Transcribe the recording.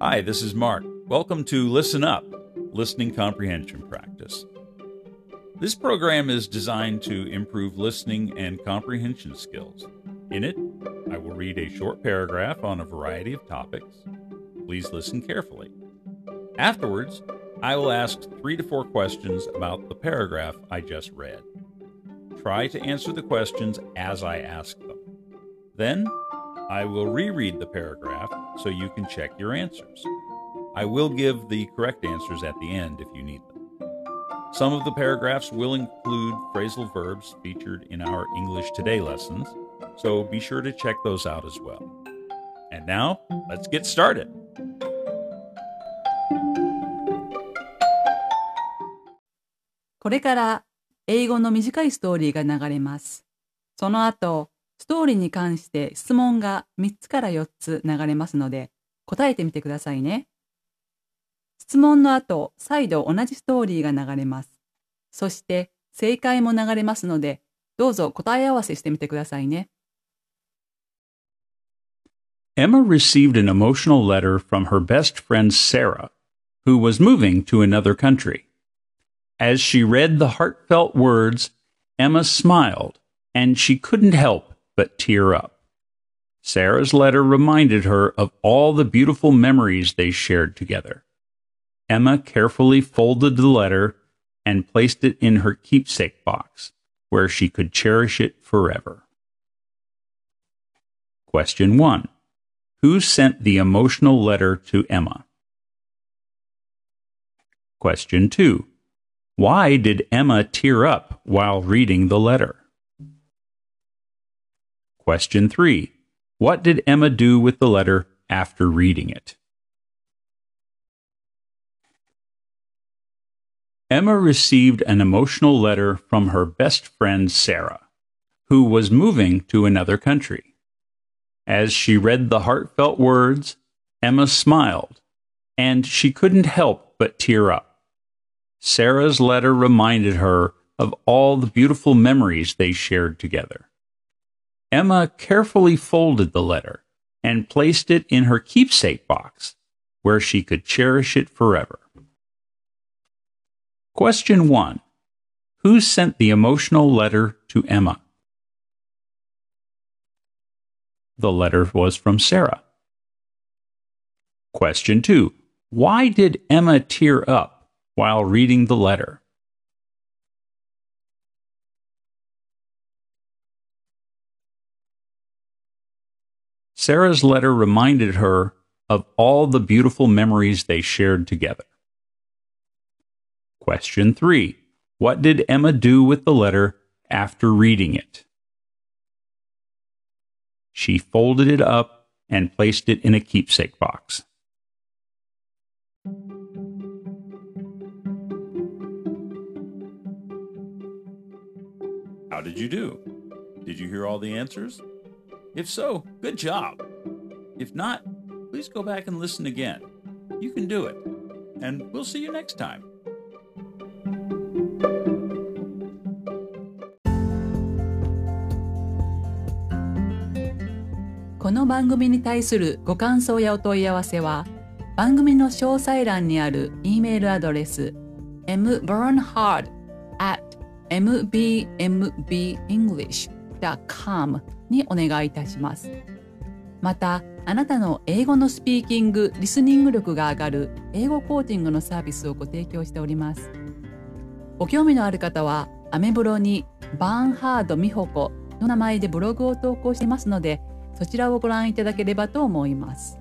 Hi, this is Mark. Welcome to Listen Up, Listening Comprehension Practice. This program is designed to improve listening and comprehension skills. In it, I will read a short paragraph on a variety of topics. Please listen carefully. Afterwards, I will ask three to four questions about the paragraph I just read. Try to answer the questions as I ask them. Then, I will reread the paragraph so you can check your answers. I will give the correct answers at the end if you need them. Some of the paragraphs will include phrasal verbs featured in our English Today lessons, so be sure to check those out as well. And now, let's get started. これから英語の短いストーリーが流れます。その後、 ストーリーに関して質問が3つから4つ流れますので、答えてみてくださいね。質問の後、再度同じストーリーが流れます。そして、正解も流れますので、どうぞ答え合わせしてみてくださいね。Emma received an emotional letter from her best friend Sarah, who was moving to another country. As she read the heartfelt words, Emma smiled, and she couldn't help but tear up. Sarah's letter reminded her of all the beautiful memories they shared together. Emma carefully folded the letter and placed it in her keepsake box, where she could cherish it forever. Question 1. Who sent the emotional letter to Emma? Question 2. Why did Emma tear up while reading the letter? Question 3. What did Emma do with the letter after reading it? Emma received an emotional letter from her best friend Sarah, who was moving to another country. As she read the heartfelt words, Emma smiled, and she couldn't help but tear up. Sarah's letter reminded her of all the beautiful memories they shared together. Emma carefully folded the letter and placed it in her keepsake box, where she could cherish it forever. Question 1. Who sent the emotional letter to Emma? The letter was from Sarah. Question 2. Why did Emma tear up while reading the letter? Sarah's letter reminded her of all the beautiful memories they shared together. Question 3. What did Emma do with the letter after reading it? She folded it up and placed it in a keepsake box. How did you do? Did you hear all the answers? If so, good job. If not, please go back and listen again. You can do it. And we'll see you next time. この番組に対するご感想やお問い合わせは番組の詳細欄にある E メールアドレス mburnhard at mbmbenglish.com にお願いいたします。また、あなたの英語のスピーキング、リスニング力が上がる英語コーチングのサービスをご提供しております。ご興味のある方は、アメブロにバーンハード美穂子の名前でブログを投稿していますので、そちらをご覧いただければと思います。